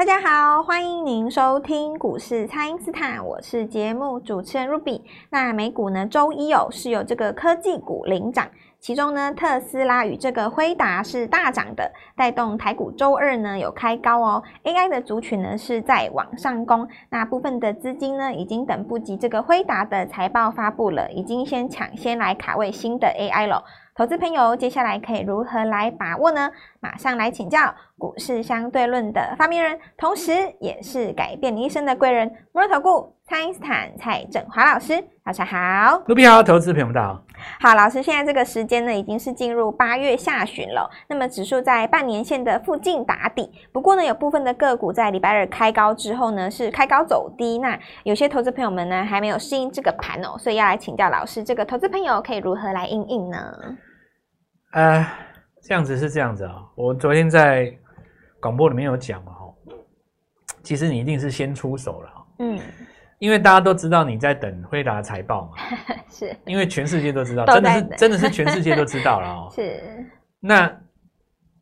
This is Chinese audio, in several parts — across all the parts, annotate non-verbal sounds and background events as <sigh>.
大家好，欢迎您收听股市蔡因斯坦，我是节目主持人 Ruby。那美股呢，周一哦是有这个科技股领涨，其中呢特斯拉与这个辉达是大涨的，带动台股周二呢有开高哦。AI 的族群呢是在往上攻，那部分的资金呢已经等不及这个辉达的财报发布了，已经先抢先来卡位新的 AI 了。投资朋友，接下来可以如何来把握呢？马上来请教股市相对论的发明人，同时也是改变你一生的贵人——摩尔投顾蔡因斯坦蔡振华老师。早上好，卢比好，投资朋友们好。好，老师，现在这个时间呢，已经是进入八月下旬了。那么指数在半年线的附近打底，不过呢，有部分的个股在礼拜二开高之后呢，是开高走低。那有些投资朋友们呢，还没有适应这个盘哦，所以要来请教老师，这个投资朋友可以如何来应应呢？呃，这样子是这样子啊、哦。我昨天在广播里面有讲嘛，哈，其实你一定是先出手了，嗯，因为大家都知道你在等辉达财报嘛，<laughs> 是，因为全世界都知道，真的是真的是全世界都知道了 <laughs> 哦，是，那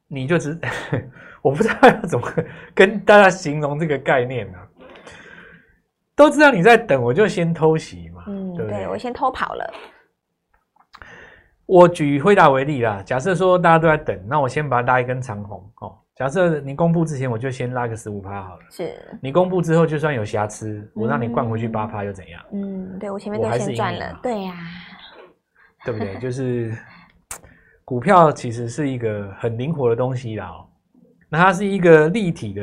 你就知，<laughs> 我不知道要怎么跟大家形容这个概念呢、啊，都知道你在等，我就先偷袭嘛，嗯，对，对我先偷跑了。我举辉达为例啦，假设说大家都在等，那我先把它拉一根长红哦。假设你公布之前，我就先拉个十五趴好了。是。你公布之后，就算有瑕疵，我让你灌回去八趴又怎样？嗯，对，我前面都先赚了。对呀、啊。对不对？就是股票其实是一个很灵活的东西啦。那它是一个立体的，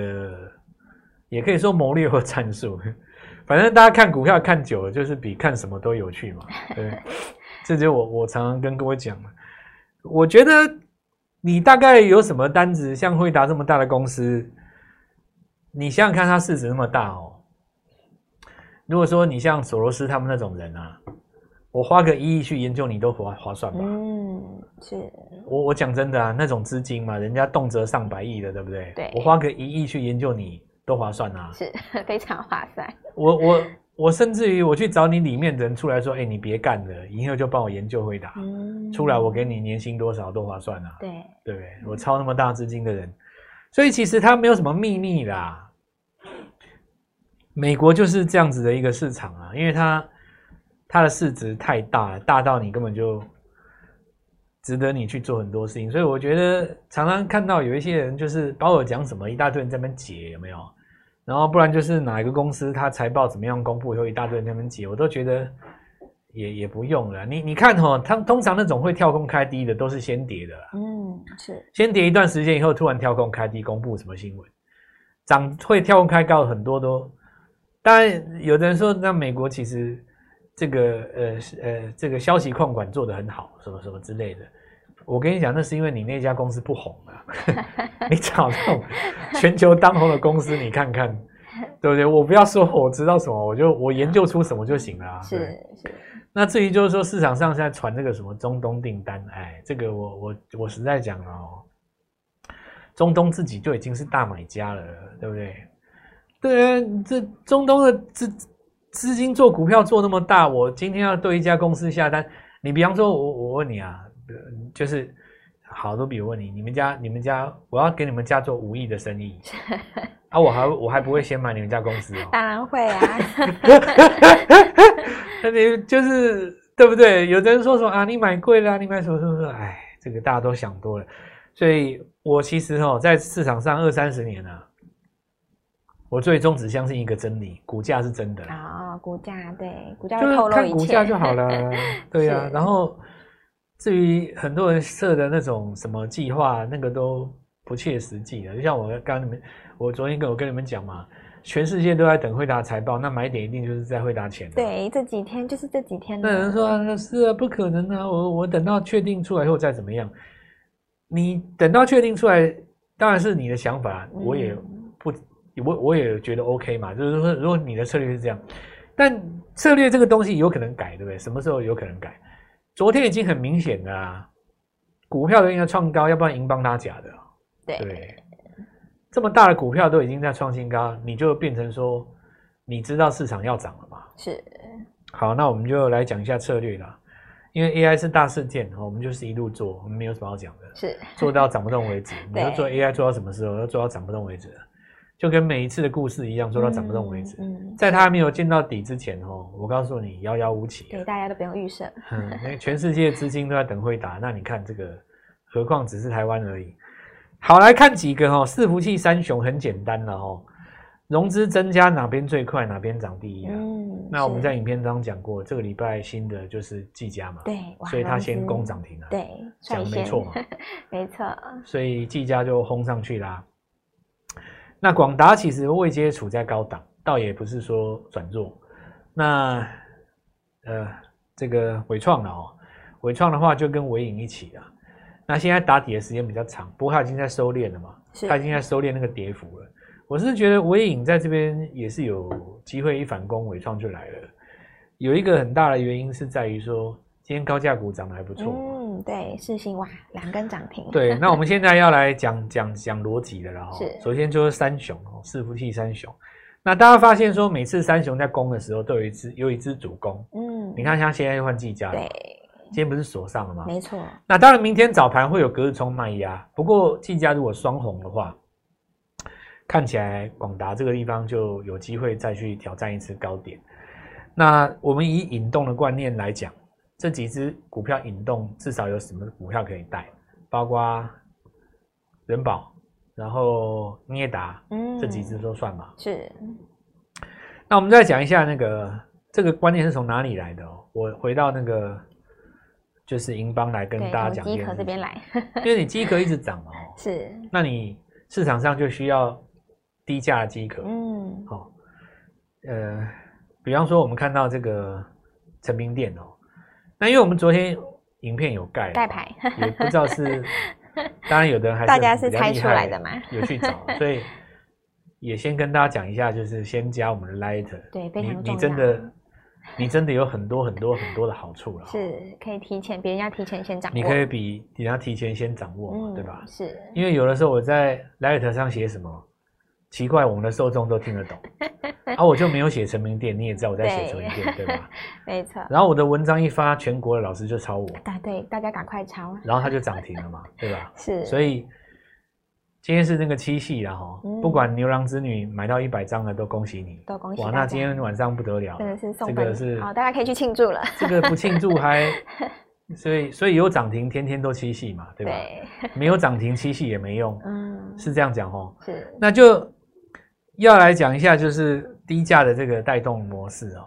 也可以说谋略或 <laughs> 战术。反正大家看股票看久了，就是比看什么都有趣嘛。对。这就我我常常跟各位讲了，我觉得你大概有什么单子，像惠达这么大的公司，你想想看，它市值那么大哦。如果说你像索罗斯他们那种人啊，我花个一亿去研究你都划划算吧？嗯，是。我我讲真的啊，那种资金嘛，人家动辄上百亿的，对不对？对。我花个一亿去研究你都划算啊，是非常划算。我我。我甚至于我去找你里面的人出来说：“哎、欸，你别干了，以后就帮我研究回答。嗯，出来我给你年薪多少多划算啊？对对不对？我操那么大资金的人，所以其实他没有什么秘密啦。美国就是这样子的一个市场啊，因为它它的市值太大了，大到你根本就值得你去做很多事情。所以我觉得常常看到有一些人就是把我讲什么一大堆人在那边解，有没有？然后不然就是哪一个公司它财报怎么样公布以后一大堆人在那边解，我都觉得也也不用了。你你看哈，它通常那种会跳空开低的都是先跌的啦。嗯，是先跌一段时间以后突然跳空开低，公布什么新闻，涨会跳空开高很多都。当然有的人说，那美国其实这个呃呃这个消息控管做得很好，什么什么之类的。我跟你讲，那是因为你那家公司不红啊。<laughs> 你找这种全球当红的公司，你看看，对不对？我不要说我知道什么，我就我研究出什么就行了啊。是是。那至于就是说市场上现在传那个什么中东订单，哎，这个我我我实在讲哦，中东自己就已经是大买家了，对不对？对啊，这中东的资资金做股票做那么大，我今天要对一家公司下单，你比方说我我问你啊。就是好多，比如问你，你们家你们家，我要给你们家做五亿的生意 <laughs> 啊，我还我还不会先买你们家公司哦，当然会啊，<laughs> 那你就是对不对？有的人说什么啊，你买贵了啊，你买什么什么什么，哎，这个大家都想多了。所以我其实哦，在市场上二三十年了，我最终只相信一个真理：股价是真的啊，股价对，股价就是看股价就好了，<laughs> 对呀，然后。至于很多人设的那种什么计划，那个都不切实际的。就像我刚刚你们，我昨天跟我跟你们讲嘛，全世界都在等惠达财报，那买点一定就是在惠达前。对，这几天就是这几天。那有人说啊，是啊，不可能啊，我我等到确定出来后再怎么样。你等到确定出来，当然是你的想法，我也不，我我也觉得 OK 嘛。就是说，如果你的策略是这样，但策略这个东西有可能改，对不对？什么时候有可能改？昨天已经很明显了啊，股票都应该创高，要不然银帮他假的。对，对，这么大的股票都已经在创新高，你就变成说，你知道市场要涨了嘛？是。好，那我们就来讲一下策略啦，因为 AI 是大事件，我们就是一路做，我们没有什么好讲的。是。做到涨不动为止，<laughs> 你要做 AI 做到什么时候？要做到涨不动为止。就跟每一次的故事一样，做到涨不动为止。嗯，嗯在它还没有见到底之前哦，我告诉你，遥遥无期。对，大家都不用预设。嗯，因为全世界资金都在等辉达，那你看这个，何况只是台湾而已。好，来看几个哦，伺服器三雄很简单了哦。融资增加哪边最快，哪边涨第一啊？嗯，那我们在影片当中讲过，这个礼拜新的就是技嘉嘛，对，所以它先攻涨停了，对，讲没错嘛，<laughs> 没错，所以技嘉就轰上去啦。那广达其实未接处在高档，倒也不是说转弱。那呃，这个伟创了哦，伟创的话就跟伟影一起啊。那现在打底的时间比较长，不过它已经在收敛了嘛，它已经在收敛那个跌幅了。我是觉得伟影在这边也是有机会一反攻，伟创就来了。有一个很大的原因是在于说，今天高价股涨得还不错。嗯，对，世星哇，两根涨停。对，那我们现在要来讲讲讲逻辑的了哈。是。首先就是三雄哦，伺服器三雄。那大家发现说，每次三雄在攻的时候，都有一只有一只主攻。嗯。你看，像现在又换技嘉了。对。今天不是锁上了吗？没错。那当然，明天早盘会有隔日冲卖压。不过季家如果双红的话。看起来广达这个地方就有机会再去挑战一次高点。那我们以引动的观念来讲，这几只股票引动至少有什么股票可以带？包括人保，然后捏达，嗯，这几只都算吧。是。那我们再讲一下那个这个观念是从哪里来的哦？我回到那个就是银邦来跟大家讲。机壳这边来，因为你机壳一直涨嘛，<laughs> 哦，是。那你市场上就需要。低价的机壳，嗯，好、哦，呃，比方说我们看到这个成名电哦，那因为我们昨天影片有盖盖牌，也不知道是，<laughs> 当然有的人还是大家是猜出来的嘛，有去找，<laughs> 所以也先跟大家讲一下，就是先加我们的 Light，对，非常。你，你真的，你真的有很多很多很多的好处了，是可以提前，别人要提前先掌握，你可以比人家提前先掌握嘛，嗯、对吧？是，因为有的时候我在 Light 上写什么。奇怪，我们的受众都听得懂，而、<laughs> 啊、我就没有写成名店，你也知道我在写成名店，对，对吧？<laughs> 没错。然后我的文章一发，全国的老师就抄我。对对，大家赶快抄。然后它就涨停了嘛，<laughs> 对吧？是。所以今天是那个七夕了哈，不管牛郎织女买到一百张的都恭喜你，都恭喜。哇，那今天晚上不得了，真的是送这个是好，大家可以去庆祝了。这个不庆祝还，所以所以有涨停，天天都七夕嘛，对吧？对。没有涨停，七夕也没用，嗯，是这样讲哦。是。那就。要来讲一下，就是低价的这个带动模式哦。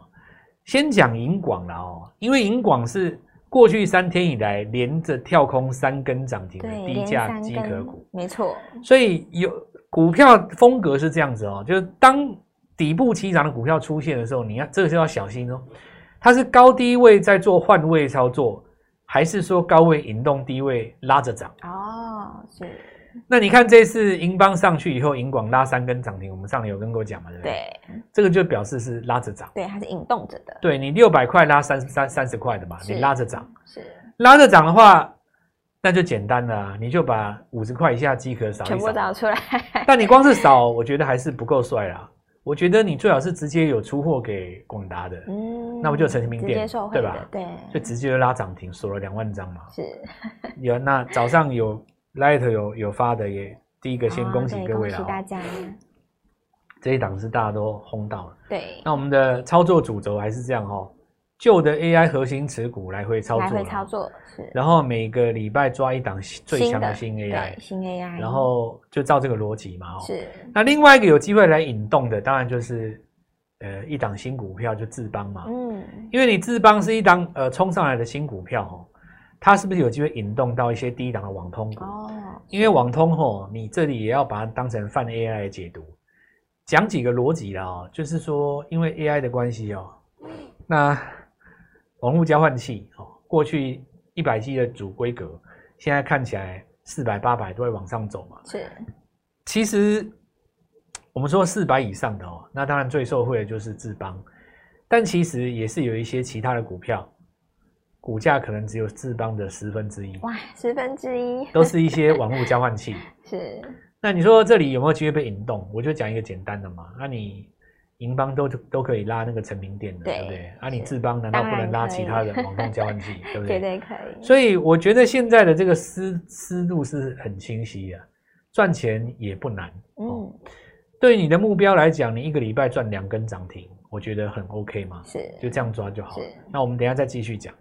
先讲银广了哦，因为银广是过去三天以来连着跳空三根涨停的低价机壳股，没错。所以有股票风格是这样子哦，就是当底部起涨的股票出现的时候，你要这个就要小心哦。它是高低位在做换位操作，还是说高位引动，低位拉着涨？哦，是。那你看这次银邦上去以后，银广拉三根涨停，我们上面有跟各位讲嘛，对不对？对，这个就表示是拉着涨，对，它是引动着的。对，你六百块拉三三三十块的嘛，你拉着涨，是拉着涨的话，那就简单了啊，你就把五十块以下机壳扫全部找出来。但你光是扫，我觉得还是不够帅啦。我觉得你最好是直接有出货给广达的，嗯，那不就成名店，对吧？对，就直接就拉涨停，锁了两万张嘛。是，有那早上有。Light 有有发的也第一个先恭喜各位了，恭喜大家。这一档是大家都轰到了。对，那我们的操作主轴还是这样哈，旧的 AI 核心持股来回操作，来回操作是。然后每个礼拜抓一档最强的新 AI，新 AI，然后就照这个逻辑嘛。是。那另外一个有机会来引动的，当然就是呃一档新股票就智邦嘛。嗯。因为你智邦是一档呃冲上来的新股票哈。它是不是有机会引动到一些低档的网通股？哦，因为网通吼，你这里也要把它当成泛 AI 来解读。讲几个逻辑啦哦，就是说，因为 AI 的关系哦，那网络交换器哦，过去一百 G 的主规格，现在看起来四百、八百都会往上走嘛。是。其实我们说四百以上的哦，那当然最受惠的就是智邦，但其实也是有一些其他的股票。股价可能只有智邦的十分之一，哇，十分之一，都是一些网络交换器。<laughs> 是，那你说这里有没有机会被引动？我就讲一个简单的嘛，那你银邦都都可以拉那个成名店的，对，对不对？啊，你智邦难道不能拉其他的网络交换器？<laughs> 对不对？绝对可以。所以我觉得现在的这个思思路是很清晰的，赚钱也不难。嗯，对你的目标来讲，你一个礼拜赚两根涨停，我觉得很 OK 嘛。是，就这样抓就好了。那我们等一下再继续讲。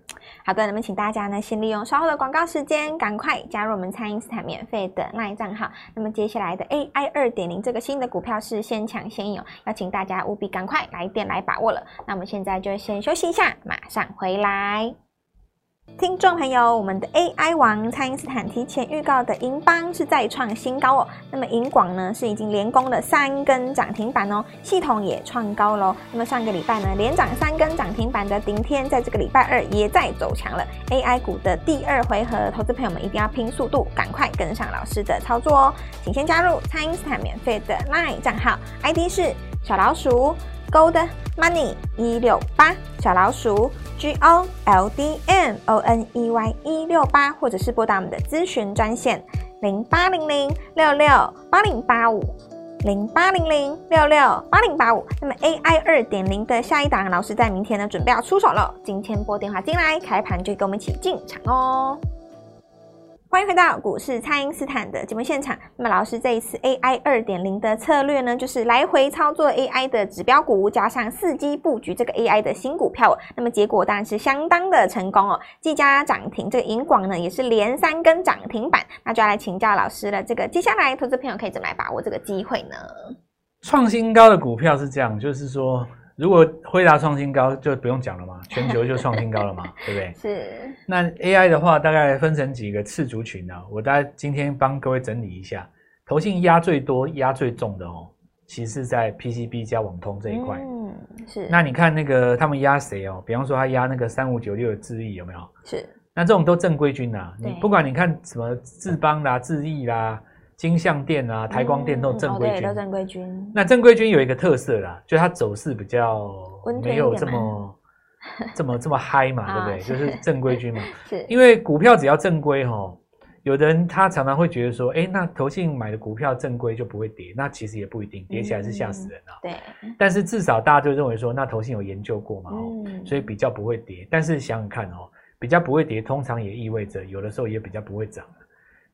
好的，那么请大家呢，先利用稍后的广告时间，赶快加入我们蔡因斯坦免费的 LINE 账号。那么接下来的 AI 二点零这个新的股票是先抢先有，要请大家务必赶快来电来把握了。那我们现在就先休息一下，马上回来。听众朋友，我们的 AI 王蔡因斯坦提前预告的银邦是再创新高哦。那么银广呢是已经连攻了三根涨停板哦，系统也创高喽。那么上个礼拜呢连涨三根涨停板的顶天，在这个礼拜二也在走强了。AI 股的第二回合，投资朋友们一定要拼速度，赶快跟上老师的操作哦。请先加入蔡因斯坦免费的 LINE 账号，ID 是小老鼠 Gold Money 一六八小老鼠。G O L D N O N E Y 一六八，或者是拨打我们的咨询专线零八零零六六八零八五零八零零六六八零八五。那么 AI 二点零的下一档，老师在明天呢准备要出手了，今天拨电话进来，开盘就跟我们一起进场哦。欢迎回到股市，蔡因斯坦的节目现场。那么，老师这一次 AI 二点零的策略呢，就是来回操作 AI 的指标股，加上伺机布局这个 AI 的新股票。那么结果当然是相当的成功哦，技嘉涨停，这个银广呢也是连三根涨停板。那就要来请教老师了，这个接下来投资朋友可以怎么来把握这个机会呢？创新高的股票是这样，就是说。如果辉达创新高，就不用讲了嘛，<laughs> 全球就创新高了嘛，<laughs> 对不对？是。那 AI 的话，大概分成几个次族群啊，我大概今天帮各位整理一下，投信压最多、压最重的哦，其实是在 PCB 加网通这一块。嗯，是。那你看那个他们压谁哦？比方说他压那个三五九六的智易有没有？是。那这种都正规军啊，你不管你看什么智邦啦、智易啦。金像电啊，台光电都正规军，都正规军。那正规军有一个特色啦，就它走势比较没有这么 <laughs> 这么这么嗨嘛，对不对？就是正规军嘛。<laughs> 是。因为股票只要正规哈，有的人他常常会觉得说，哎，那投信买的股票正规就不会跌，那其实也不一定，跌起来是吓死人啊。对。但是至少大家就认为说，那投信有研究过嘛，哦，所以比较不会跌。但是想想看哦，比较不会跌，通常也意味着有的时候也比较不会涨。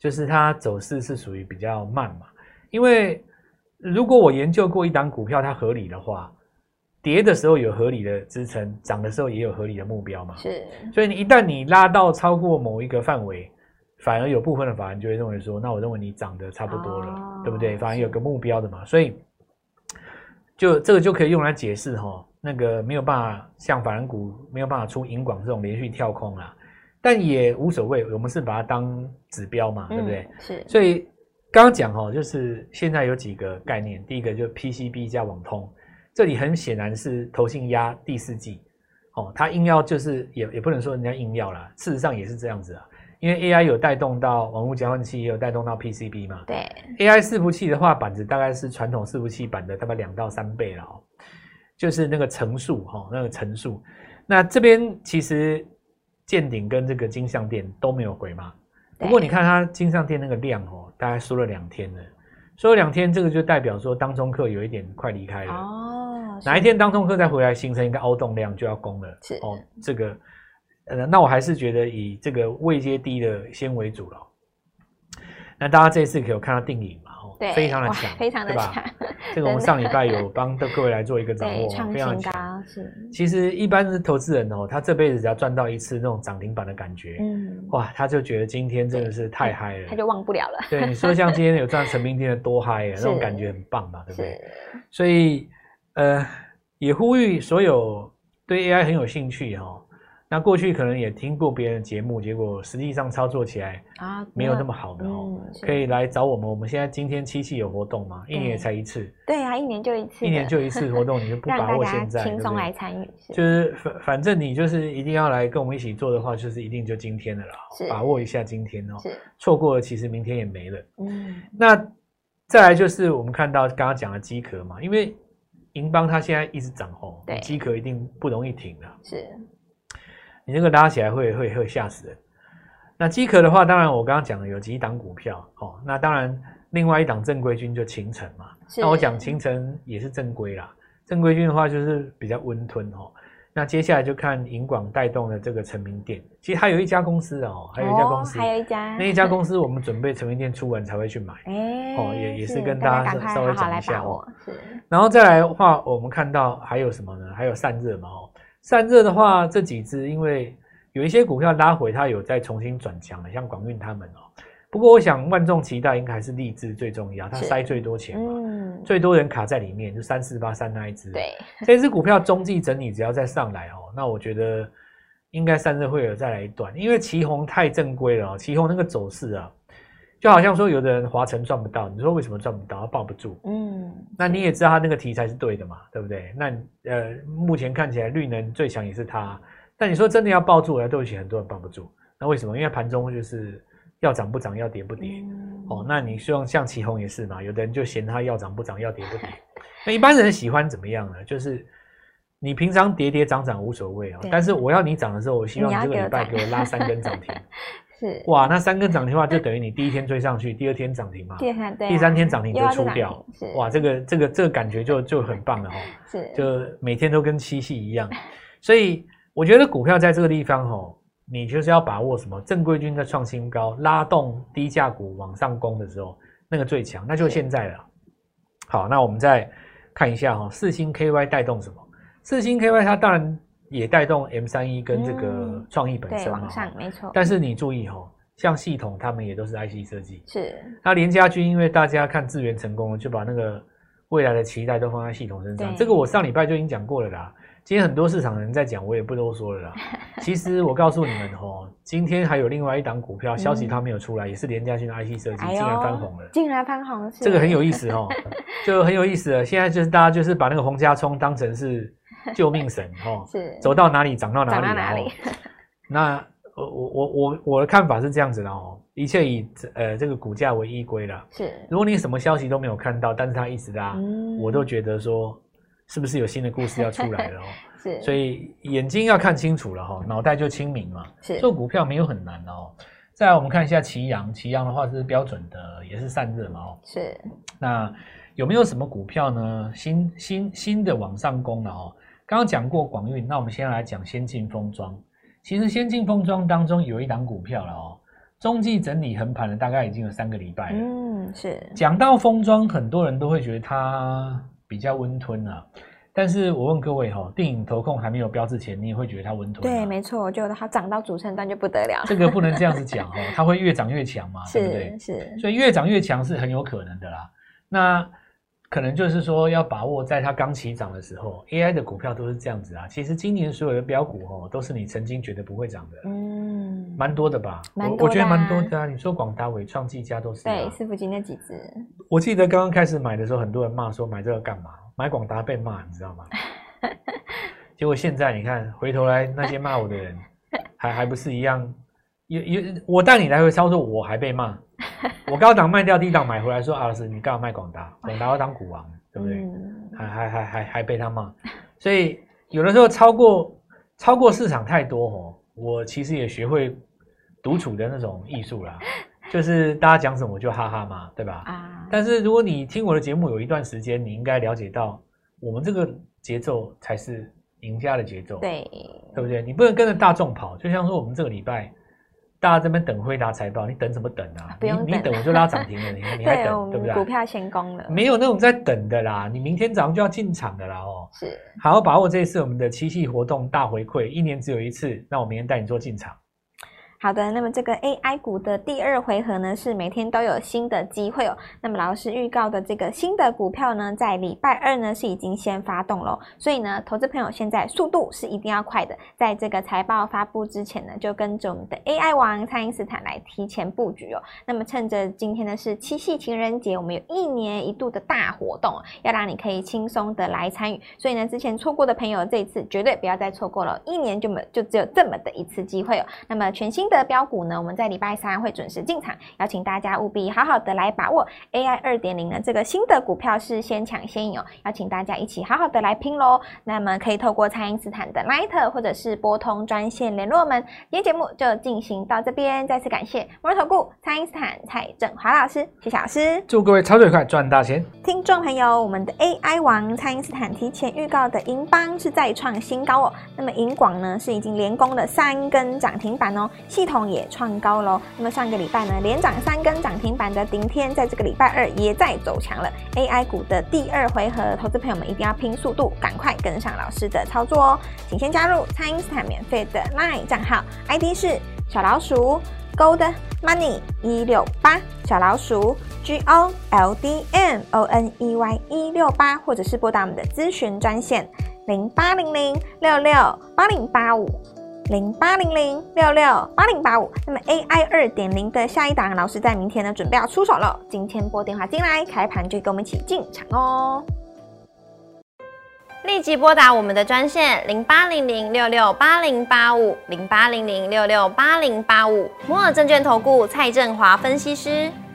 就是它走势是属于比较慢嘛，因为如果我研究过一档股票，它合理的话，跌的时候有合理的支撑，涨的时候也有合理的目标嘛。是，所以你一旦你拉到超过某一个范围，反而有部分的法人就会认为说，那我认为你涨得差不多了，哦、对不对？反而有个目标的嘛，所以就这个就可以用来解释哈，那个没有办法像法人股没有办法出银广这种连续跳空啊。但也无所谓，我们是把它当指标嘛，对不对？嗯、是。所以刚刚讲哦，就是现在有几个概念，第一个就是 PCB 加网通，这里很显然是投信压第四季，哦，它硬要就是也也不能说人家硬要啦，事实上也是这样子啊，因为 AI 有带动到网络交换器，也有带动到 PCB 嘛。对。AI 伺服器的话，板子大概是传统伺服器板的大概两到三倍了哦，就是那个层数哈，那个层数。那这边其实。见顶跟这个金像店都没有回嘛，不过你看它金像店那个量哦，大概输了两天了，输了两天，这个就代表说当中客有一点快离开了哦。哪一天当中客再回来，形成一个凹洞量就要攻了是哦。这个呃，那我还是觉得以这个位阶低的先为主了。那大家这次可有看到定影嘛？对，非常的强，非常 <laughs> 的强。这个我们上礼拜有帮各位来做一个掌握，非常强。是，其实一般的投资人哦，他这辈子只要赚到一次那种涨停板的感觉，嗯，哇，他就觉得今天真的是太嗨了，他就忘不了了。对，你说像今天有赚陈明天的多嗨啊，<laughs> 那种感觉很棒嘛，对不对？所以呃，也呼吁所有对 AI 很有兴趣哈。那过去可能也听过别人的节目，结果实际上操作起来啊没有那么好的哦，可以来找我们。我们现在今天七夕有活动嘛，一年才一次。对啊，一年就一次，一年就一次活动，你就不把握现在，轻松来参与。就是反反正你就是一定要来跟我们一起做的话，就是一定就今天的了，把握一下今天哦。是，错过了其实明天也没了。嗯，那再来就是我们看到刚刚讲的机壳嘛，因为银邦它现在一直涨红，对，机壳一定不容易停的。是。你那个拉起来会会会吓死人。那机壳的话，当然我刚刚讲的有几档股票哦。那当然，另外一档正规军就秦诚嘛。那我讲秦诚也是正规啦。正规军的话就是比较温吞哦。那接下来就看银广带动的这个成名店，其实还有一家公司哦，还有一家公司，还有一家，那一家公司我们准备成名店出完才会去买，<laughs> 哎，哦，也也是跟大家稍微讲一下哦。是，然后再来的话，我们看到还有什么呢？还有散热嘛，哦，散热的话，这几只因为有一些股票拉回，它有再重新转强了，像广运他们哦。不过我想万众期待应该还是力智最重要，它塞最多钱嘛，嗯，最多人卡在里面，就三四八三那一只。对，<laughs> 这只股票中继整理，只要再上来哦，那我觉得应该散热会有再来一段，因为旗红太正规了哦，奇鋐那个走势啊，就好像说有的人华晨赚不到，你说为什么赚不到？他抱不住，嗯，那你也知道他那个题材是对的嘛，对不对？那呃，目前看起来绿能最强也是他，但你说真的要抱住，来对不起，很多人抱不住，那为什么？因为盘中就是。要涨不涨，要跌不跌，嗯、哦，那你希望像奇鋐也是嘛？有的人就嫌他要涨不涨，要跌不跌。那一般人喜欢怎么样呢？就是你平常跌跌涨涨无所谓哦，但是我要你涨的时候，我希望你这个礼拜给我拉三根涨停。<laughs> 是哇，那三根涨停的话，就等于你第一天追上去，第二天涨停嘛，对第三天涨停就出掉。是哇，这个这个这个感觉就就很棒了哦。是，就每天都跟七夕一样。所以我觉得股票在这个地方哦。你就是要把握什么？正规军在创新高，拉动低价股往上攻的时候，那个最强，那就是现在了。好，那我们再看一下哈，四星 KY 带动什么？四星 KY 它当然也带动 M 三一跟这个创意本身嘛，往上没错。但是你注意哈，像系统他们也都是 IC 设计，是。那联家军因为大家看智源成功了，就把那个未来的期待都放在系统身上。对这个我上礼拜就已经讲过了啦。今天很多市场人在讲，我也不多说了啦。<laughs> 其实我告诉你们哦，今天还有另外一档股票消息它没有出来，也是联嘉新的 IC 设计，竟然翻红了，竟然翻红，这个很有意思哦，<laughs> 就很有意思了。现在就是大家就是把那个洪家聪当成是 <laughs> 救命神哦，是走到哪里涨到哪里，哪里。那我我我我我的看法是这样子的哦，一切以呃这个股价为依归了。是，如果你什么消息都没有看到，但是它一直拉，我都觉得说。是不是有新的故事要出来了哦？<laughs> 是，所以眼睛要看清楚了哈，脑袋就清明嘛。是，做股票没有很难哦。再来，我们看一下奇阳，奇阳的话是标准的，也是散热嘛哦。是。那有没有什么股票呢？新新新的往上攻了哦？刚刚讲过广运，那我们先来讲先进封装。其实先进封装当中有一档股票了哦，中继整理横盘了，大概已经有三个礼拜了。嗯，是。讲到封装，很多人都会觉得它。比较温吞啊，但是我问各位哈、喔，电影投控还没有标之前，你也会觉得它温吞？对，没错，就它涨到主升段就不得了。这个不能这样子讲哈，它会越涨越强嘛，<laughs> 是对不对？是，所以越涨越强是很有可能的啦。那可能就是说要把握在它刚起涨的时候，AI 的股票都是这样子啊。其实今年所有的标股哦，都是你曾经觉得不会涨的，嗯，蛮多的吧？蛮多的、啊，我觉得蛮多的啊。你说广达、伟创、技嘉都是、啊，对，伺服器那几只。我记得刚刚开始买的时候，很多人骂说买这个干嘛？买广达被骂，你知道吗？<laughs> 结果现在你看，回头来那些骂我的人，还还不是一样？有有，我带你来回操作，我还被骂。<laughs> 我高档卖掉，低档买回来，说阿老师，你干嘛卖广达？广达要当股王，对不对？嗯、还还还还还被他骂，所以有的时候超过超过市场太多哦。我其实也学会独处的那种艺术啦，<laughs> 就是大家讲什么就哈哈嘛，对吧？啊、但是如果你听我的节目有一段时间，你应该了解到，我们这个节奏才是赢家的节奏，对，对不对？你不能跟着大众跑，就像说我们这个礼拜。大家这边等辉达财报，你等什么等啊？不用等，你你等我就拉涨停了，你你还等，对不对？股票先攻了，没有那种在等的啦。你明天早上就要进场的啦哦。是，好好把握这一次我们的七夕活动大回馈，一年只有一次，那我明天带你做进场。好的，那么这个 AI 股的第二回合呢，是每天都有新的机会哦。那么老师预告的这个新的股票呢，在礼拜二呢是已经先发动了，所以呢，投资朋友现在速度是一定要快的，在这个财报发布之前呢，就跟着我们的 AI 王蔡因斯坦来提前布局哦。那么趁着今天呢是七夕情人节，我们有一年一度的大活动，要让你可以轻松的来参与。所以呢，之前错过的朋友，这一次绝对不要再错过了，一年就没就只有这么的一次机会哦。那么全新的标股呢，我们在礼拜三会准时进场，邀请大家务必好好的来把握 AI 二点零的这个新的股票是先抢先赢哦，邀请大家一起好好的来拼喽。那么可以透过蔡因斯坦的 Line 或者是拨通专线联络我们。今天节目就进行到这边，再次感谢摩尔投顾蔡因斯坦蔡振华老师，谢谢老师，祝各位操作愉快，赚大钱。听众朋友，我们的 AI 王蔡因斯坦提前预告的银邦是再创新高哦。那么银广呢是已经连攻了三根涨停板哦，系统也创高喽。那么上个礼拜呢连涨三根涨停板的顶天，在这个礼拜二也在走强了。AI 股的第二回合，投资朋友们一定要拼速度，赶快跟上老师的操作哦。请先加入蔡因斯坦免费的 LINE 账号，ID 是小老鼠 Gold Money 一六八，小老鼠 G O L D M O N E Y 一六八，或者是拨打我们的咨询专线零八零零六六八零八五零八零零六六八零八五。那么 AI 二点零的下一档，老师在明天呢准备要出手了，今天拨电话进来，开盘就跟我们一起进场哦。立即拨打我们的专线零八零零六六八零八五零八零零六六八零八五摩尔证券投顾蔡振华分析师。